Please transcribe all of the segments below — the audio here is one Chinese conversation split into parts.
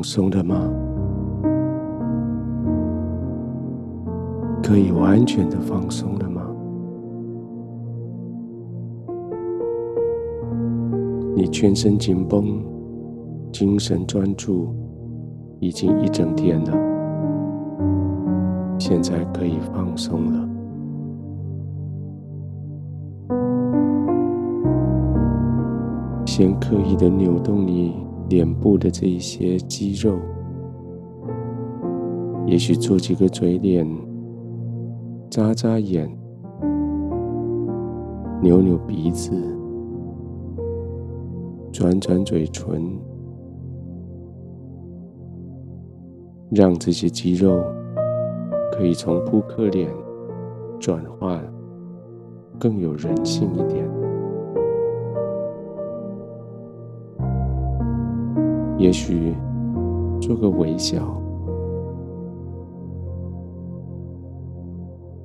放松了吗？可以完全的放松了吗？你全身紧绷，精神专注，已经一整天了，现在可以放松了。先刻意的扭动你脸部的这一些肌肉，也许做几个嘴脸，眨眨眼，扭扭鼻子，转转嘴唇，让这些肌肉可以从扑克脸转化更有人性一点。也许做个微笑，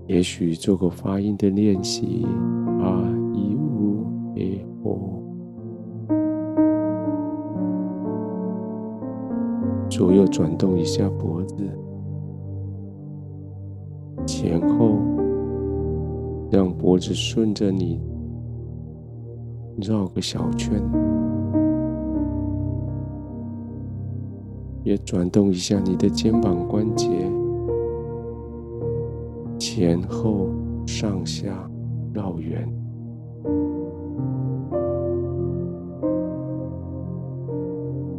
也许做个发音的练习，啊一呜诶哦，左右转动一下脖子，前后，让脖子顺着你绕个小圈。也转动一下你的肩膀关节，前后上下绕圆，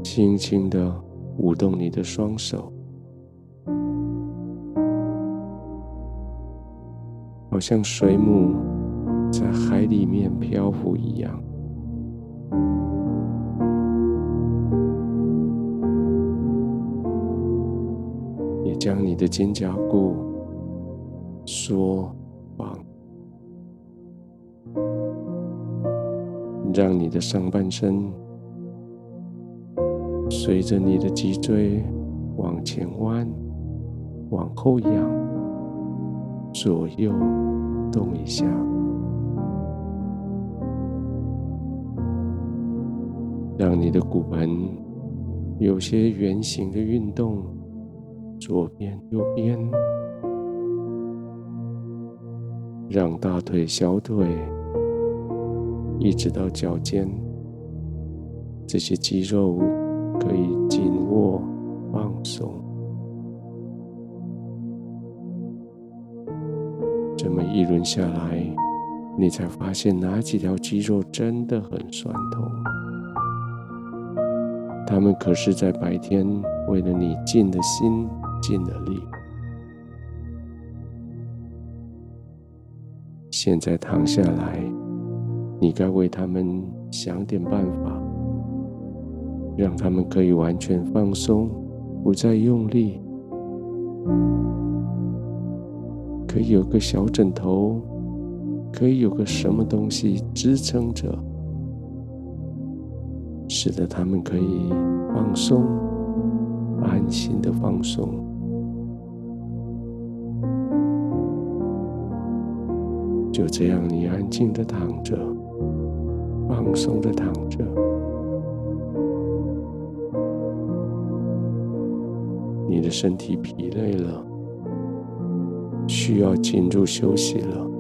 轻轻的舞动你的双手，好像水母在海里面漂浮一样。将你的肩胛骨缩放，让你的上半身随着你的脊椎往前弯、往后仰、左右动一下，让你的骨盆有些圆形的运动。左边、右边，让大腿、小腿一直到脚尖，这些肌肉可以紧握、放松。这么一轮下来，你才发现哪几条肌肉真的很酸痛。他们可是在白天为了你尽的心。尽了力，现在躺下来，你该为他们想点办法，让他们可以完全放松，不再用力，可以有个小枕头，可以有个什么东西支撑着，使得他们可以放松，安心的放松。就这样，你安静的躺着，放松的躺着。你的身体疲累了，需要进入休息了。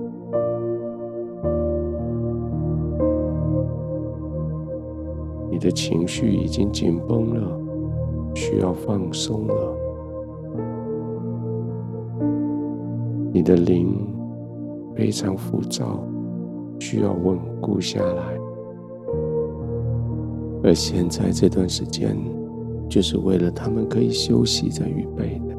你的情绪已经紧绷了，需要放松了。你的灵。非常浮躁，需要稳固下来。而现在这段时间，就是为了他们可以休息在预备的。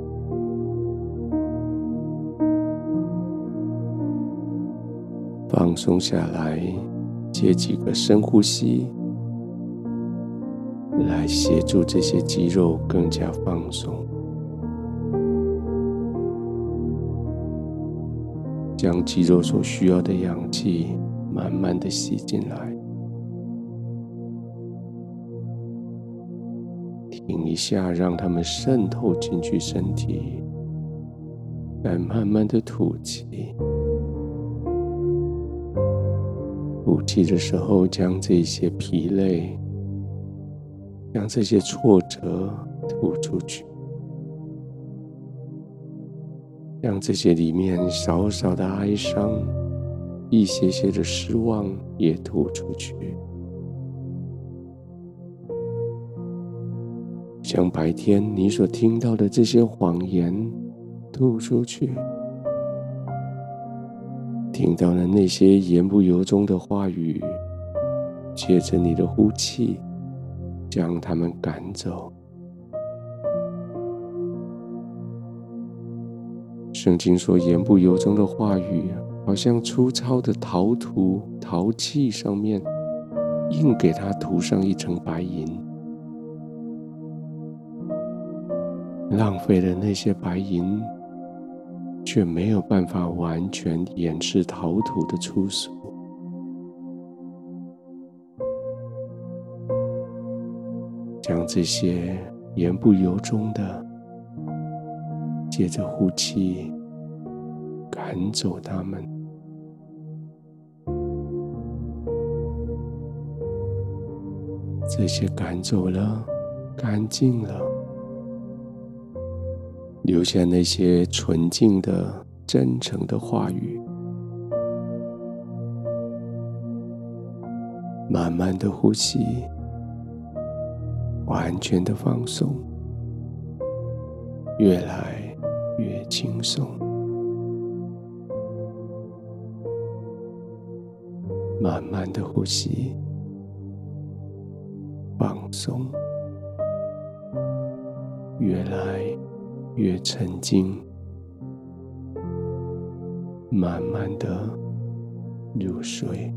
放松下来，接几个深呼吸，来协助这些肌肉更加放松。将肌肉所需要的氧气慢慢的吸进来，停一下，让它们渗透进去身体，再慢慢的吐气。吐气的时候，将这些疲累、将这些挫折吐出去，让这些里面少少的哀伤、一些些的失望也吐出去，将白天你所听到的这些谎言吐出去，听到了那些言不由衷的话语，借着你的呼气，将他们赶走。圣经说：“言不由衷的话语，好像粗糙的陶土、陶器上面，硬给它涂上一层白银，浪费了那些白银，却没有办法完全掩饰陶土的粗俗。将这些言不由衷的。”借着呼气赶走他们，这些赶走了，干净了，留下那些纯净的、真诚的话语。慢慢的呼吸，完全的放松，越来。越轻松，慢慢的呼吸，放松，越来越沉静，慢慢的入睡。